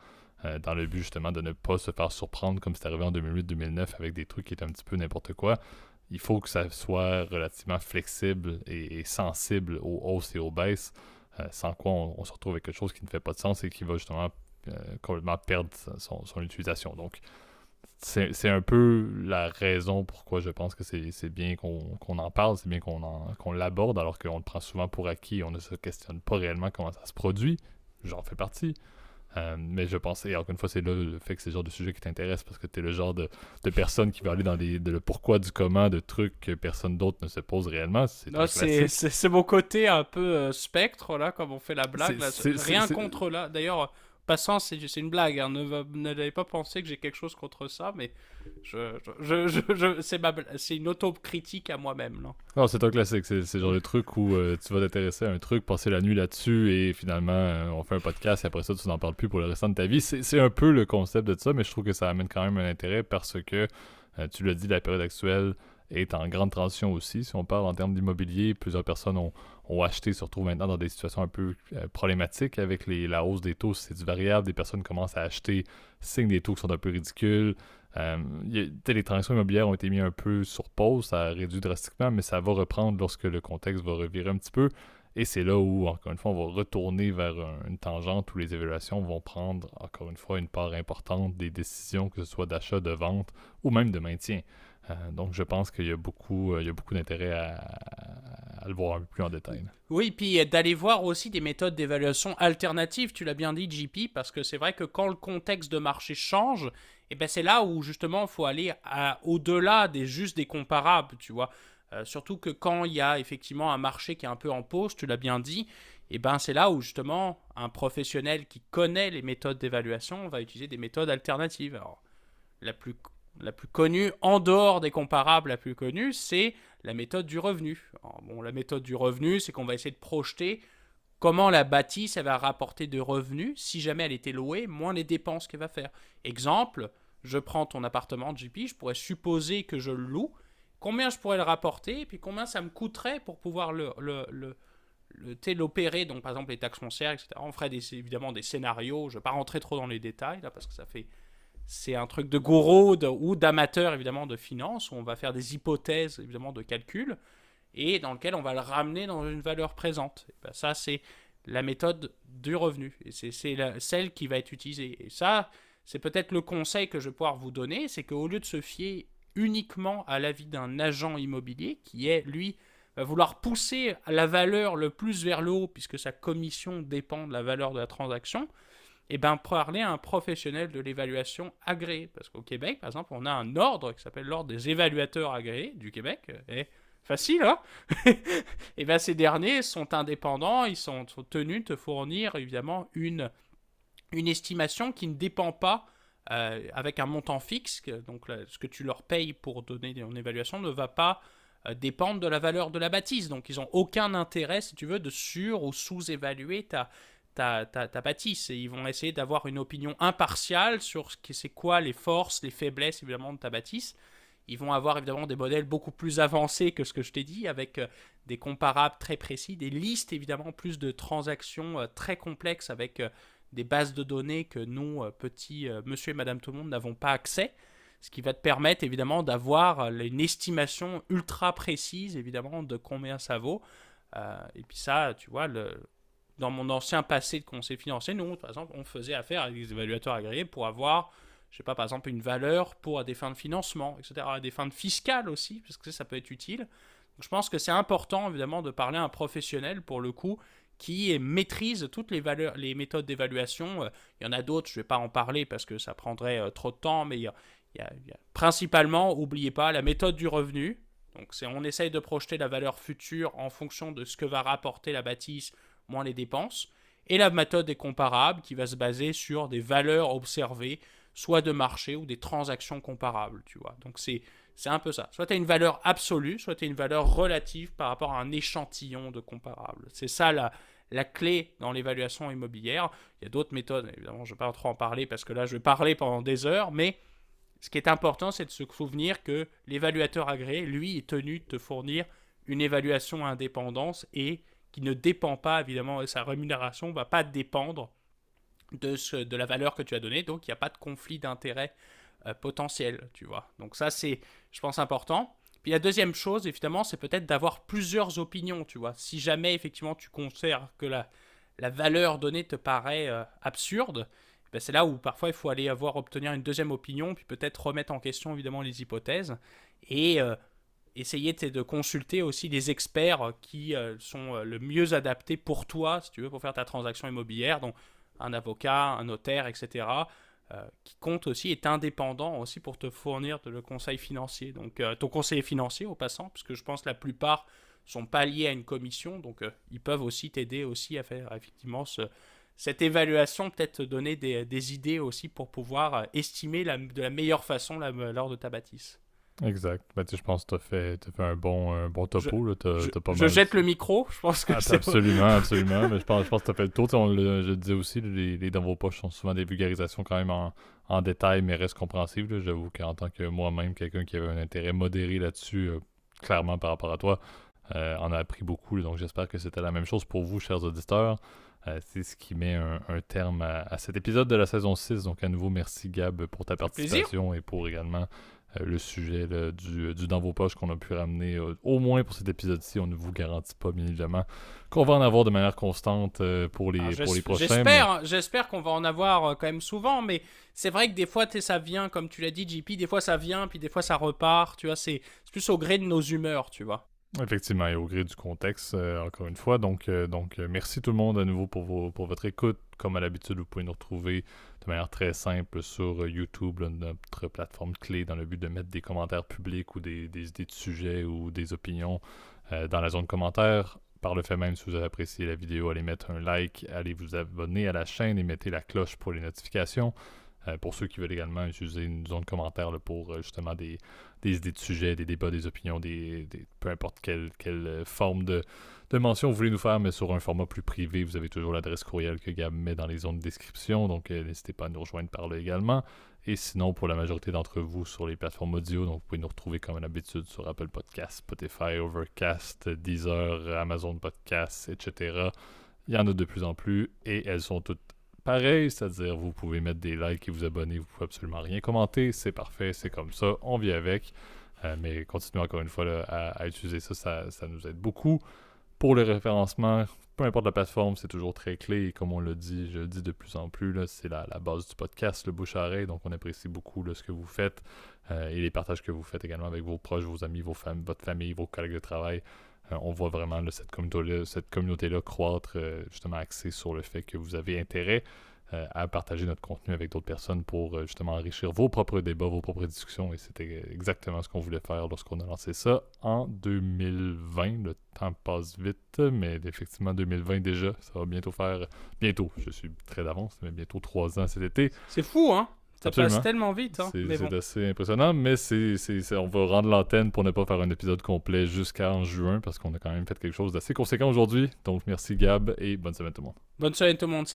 euh, dans le but justement de ne pas se faire surprendre comme c'est arrivé en 2008-2009 avec des trucs qui étaient un petit peu n'importe quoi. Il faut que ça soit relativement flexible et, sensible aux hausses et aux baisses, euh, sans quoi on, se retrouve avec quelque chose qui ne fait pas de sens et qui va justement euh, complètement perdre son, utilisation. Donc c'est un peu la raison pourquoi je pense que c'est bien qu'on en parle, c'est bien qu'on l'aborde, alors qu'on le prend souvent pour acquis, on ne se questionne pas réellement comment ça se produit. J'en fais partie. Euh, mais je pense, et encore une fois, c'est là le fait que c'est le genre de sujet qui t'intéresse parce que tu es le genre de, personne qui va aller dans les, le pourquoi du comment de trucs que personne d'autre ne se pose réellement. C'est mon côté un peu euh, spectre, là, comme on fait la blague. Rien contre là. D'ailleurs, Passant, c'est une blague. Hein. Ne n'allez pas penser que j'ai quelque chose contre ça, mais je, je, je, c'est une autocritique à moi-même. Non, c'est un classique. C'est le genre de truc où euh, tu vas t'intéresser à un truc, passer la nuit là-dessus et finalement euh, on fait un podcast et après ça tu n'en parles plus pour le restant de ta vie. C'est un peu le concept de ça, mais je trouve que ça amène quand même un intérêt parce que euh, tu l'as dit, la période actuelle est en grande transition aussi. Si on parle en termes d'immobilier, plusieurs personnes ont, acheté, se retrouvent maintenant dans des situations un peu euh, problématiques avec la hausse des taux. C'est du variable. Des personnes commencent à acheter, signent des taux qui sont un peu ridicules. Euh, les transactions immobilières ont été mis un peu sur pause. Ça a réduit drastiquement, mais ça va reprendre lorsque le contexte va revirer un petit peu. Et c'est là où, encore une fois, on va retourner vers une tangente où les évaluations vont prendre, encore une fois, une part importante des décisions, que ce soit d'achat, de vente ou même de maintien. Euh, donc, je pense qu'il y a beaucoup, euh, beaucoup d'intérêt à, le voir un peu plus en détail. Oui, puis d'aller voir aussi des méthodes d'évaluation alternatives, tu l'as bien dit, JP, parce que c'est vrai que quand le contexte de marché change, eh ben c'est là où justement il faut aller au-delà des juste des comparables, tu vois. Euh, surtout que quand il y a effectivement un marché qui est un peu en pause, tu l'as bien dit, eh ben c'est là où justement un professionnel qui connaît les méthodes d'évaluation va utiliser des méthodes alternatives. Alors, la plus la plus connue, en dehors des comparables, la plus connue, c'est la méthode du revenu. bon, la méthode du revenu, c'est qu'on va essayer de projeter comment la bâtisse va rapporter de revenus si jamais elle était louée, moins les dépenses qu'elle va faire. Exemple, je prends ton appartement JP, je pourrais supposer que je le loue, combien je pourrais le rapporter, et puis combien ça me coûterait pour pouvoir le, le, le l'opérer, donc par exemple les taxes foncières, etc. On ferait des, évidemment des scénarios, je ne vais pas rentrer trop dans les détails, là, parce que ça fait c'est un truc de gourou ou d'amateur évidemment de finance où on va faire des hypothèses évidemment de calcul et dans lequel on va le ramener dans une valeur présente. Ben, ça c'est la méthode du revenu et c'est celle qui va être utilisée. Et ça c'est peut-être le conseil que je vais pouvoir vous donner, c'est qu'au lieu de se fier uniquement à l'avis d'un agent immobilier qui est lui va vouloir pousser la valeur le plus vers le haut puisque sa commission dépend de la valeur de la transaction, et eh ben, parler à un professionnel de l'évaluation agréé. Parce qu'au Québec, par exemple, on a un ordre qui s'appelle l'ordre des évaluateurs agréés du Québec. Et Facile, hein [LAUGHS] Et bien ces derniers sont indépendants, ils sont, tenus de fournir évidemment une, une estimation qui ne dépend pas euh, avec un montant fixe, donc ce que tu leur payes pour donner une évaluation ne va pas euh, dépendre de la valeur de la bâtisse. Donc ils n'ont aucun intérêt, si tu veux, de sur- ou sous-évaluer ta, ta, bâtisse. Et ils vont essayer d'avoir une opinion impartiale sur ce c'est quoi les forces, les faiblesses évidemment de ta bâtisse. Ils vont avoir évidemment des modèles beaucoup plus avancés que ce que je t'ai dit, avec euh, des comparables très précis, des listes évidemment plus de transactions euh, très complexes avec euh, des bases de données que nous, petits monsieur et madame tout le monde, n'avons pas accès. Ce qui va te permettre évidemment d'avoir une estimation ultra précise évidemment de combien ça vaut. et puis ça, tu vois, le, dans mon ancien passé de conseil financier, nous, par exemple, on faisait affaire avec des évaluateurs agréés pour avoir, je sais pas, par exemple, une valeur pour des fins de financement, etc., à des fins de fiscales aussi, parce que ça peut être utile. je pense que c'est important, évidemment, de parler à un professionnel, pour le coup, qui maîtrise toutes les, valeurs, les méthodes d'évaluation. Euh, il y en a d'autres, je ne vais pas en parler parce que ça prendrait euh, trop de temps, mais il y a, principalement, n'oubliez pas, la méthode du revenu. Donc, on essaye de projeter la valeur future en fonction de ce que va rapporter la bâtisse moins les dépenses. Et la méthode est comparable qui va se baser sur des valeurs observées, soit de marché ou des transactions comparables, tu vois. Donc c'est un peu ça. Soit tu as une valeur absolue, soit tu as une valeur relative par rapport à un échantillon de comparables. C'est ça la, la clé dans l'évaluation immobilière. Il y a d'autres méthodes, évidemment, je ne vais pas trop en parler parce que là, je vais parler pendant des heures, mais ce qui est important, c'est de se souvenir que l'évaluateur agréé, lui, est tenu de te fournir une évaluation à indépendance et qui ne dépend pas, évidemment, sa rémunération ne va pas dépendre de, ce, de la valeur que tu as donnée, donc il n'y a pas de conflit d'intérêt euh, potentiel, tu vois. Donc ça, c'est, je pense, important. Puis la deuxième chose, évidemment, c'est peut-être d'avoir plusieurs opinions, tu vois. Si jamais, effectivement, tu considères que la, la valeur donnée te paraît euh, absurde, ben c'est là où parfois il faut aller avoir obtenir une deuxième opinion, puis peut-être remettre en question, évidemment, les hypothèses. Et euh, essayer de consulter aussi les experts qui euh, sont euh, le mieux adaptés pour toi, si tu veux, pour faire ta transaction immobilière, donc un avocat, un notaire, etc., euh, qui compte aussi, est indépendant aussi pour te fournir le conseil financier. Donc ton conseiller financier au passant, puisque je pense que la plupart sont pas liés à une commission, donc ils peuvent aussi t'aider aussi à faire effectivement cette évaluation, peut-être te donner des, idées aussi pour pouvoir estimer de la meilleure façon l'heure de ta bâtisse. Exact. Ben, je pense que tu as fait, fait un, bon, un bon topo. Je, là, je, jette le micro, je pense que ah, c'est Absolument, absolument. Mais je pense, je pense que tu as fait le tour. On je le disais aussi, les, les, dans vos poches sont souvent des vulgarisations quand même en, en détail, mais restent compréhensibles. J'avoue qu'en tant que moi-même, quelqu'un qui avait un intérêt modéré là-dessus, euh, clairement par rapport à toi, euh, en a appris beaucoup. donc j'espère que c'était la même chose pour vous, chers auditeurs. Euh, c'est ce qui met un, terme à, cet épisode de la saison 6. Donc à nouveau, merci Gab pour ta participation et pour également le sujet du, du, dans vos poches qu'on a pu ramener euh, au moins pour cet épisode-ci. On ne vous garantit pas, bien évidemment, qu'on va en avoir de manière constante euh, pour, les, pour les prochains. J'espère, j'espère qu'on va en avoir quand même souvent, mais c'est vrai que des fois, ça vient, comme tu l'as dit, JP, des fois ça vient, puis des fois ça repart, tu vois, c'est plus au gré de nos humeurs, tu vois. Effectivement, et au gré du contexte, encore une fois. Donc, donc merci tout le monde à nouveau pour, vos, pour votre écoute. Comme à l'habitude, vous pouvez nous retrouver de manière très simple sur euh, YouTube, notre plateforme clé, dans le but de mettre des commentaires publics ou des, idées de sujets ou des opinions euh, dans la zone commentaire. Par le fait même, si vous avez apprécié la vidéo, allez mettre un like, allez vous abonner à la chaîne et mettez la cloche pour les notifications. Euh, pour ceux qui veulent également utiliser une zone commentaire pour justement des, idées de sujets, des débats, des opinions, des, peu importe quelle, quelle forme de, de mention vous voulez nous faire, mais sur un format plus privé, vous avez toujours l'adresse courriel que Gab met dans les zones de description, donc euh, n'hésitez pas à nous rejoindre par là également. Et sinon, pour la majorité d'entre vous sur les plateformes audio, donc vous pouvez nous retrouver comme d'habitude sur Apple Podcasts, Spotify, Overcast, Deezer, Amazon Podcasts, etc. Il y en a de plus en plus et elles sont toutes pareilles, c'est-à-dire vous pouvez mettre des likes et vous abonner, vous pouvez absolument rien commenter, c'est parfait, c'est comme ça, on vit avec. Euh, mais continuez encore une fois à, utiliser ça, ça, nous aide beaucoup. Pour le référencement, peu importe la plateforme, c'est toujours très clé. Et comme on le dit, je le dis de plus en plus, c'est la, base du podcast, le bouche à oreille. Donc, on apprécie beaucoup ce que vous faites euh, et les partages que vous faites également avec vos proches, vos amis, votre famille, vos collègues de travail. Euh, on voit vraiment cette communauté-là communauté croître, euh, justement axée sur le fait que vous avez intérêt euh, à partager notre contenu avec d'autres personnes pour justement enrichir vos propres débats, vos propres discussions. Et c'était exactement ce qu'on voulait faire lorsqu'on a lancé ça en 2020. Le temps passe vite, mais effectivement 2020 déjà, ça va bientôt faire bientôt. Je suis très d'avance, mais bientôt trois ans cet été. C'est fou, hein? Ça Absolument. passe tellement vite. Hein? C'est bon. assez impressionnant, mais c'est, on va rendre l'antenne pour ne pas faire un épisode complet jusqu'en juin parce qu'on a quand même fait quelque chose d'assez conséquent aujourd'hui. Donc merci Gab et bonne semaine tout le monde. Bonne soirée tout le monde.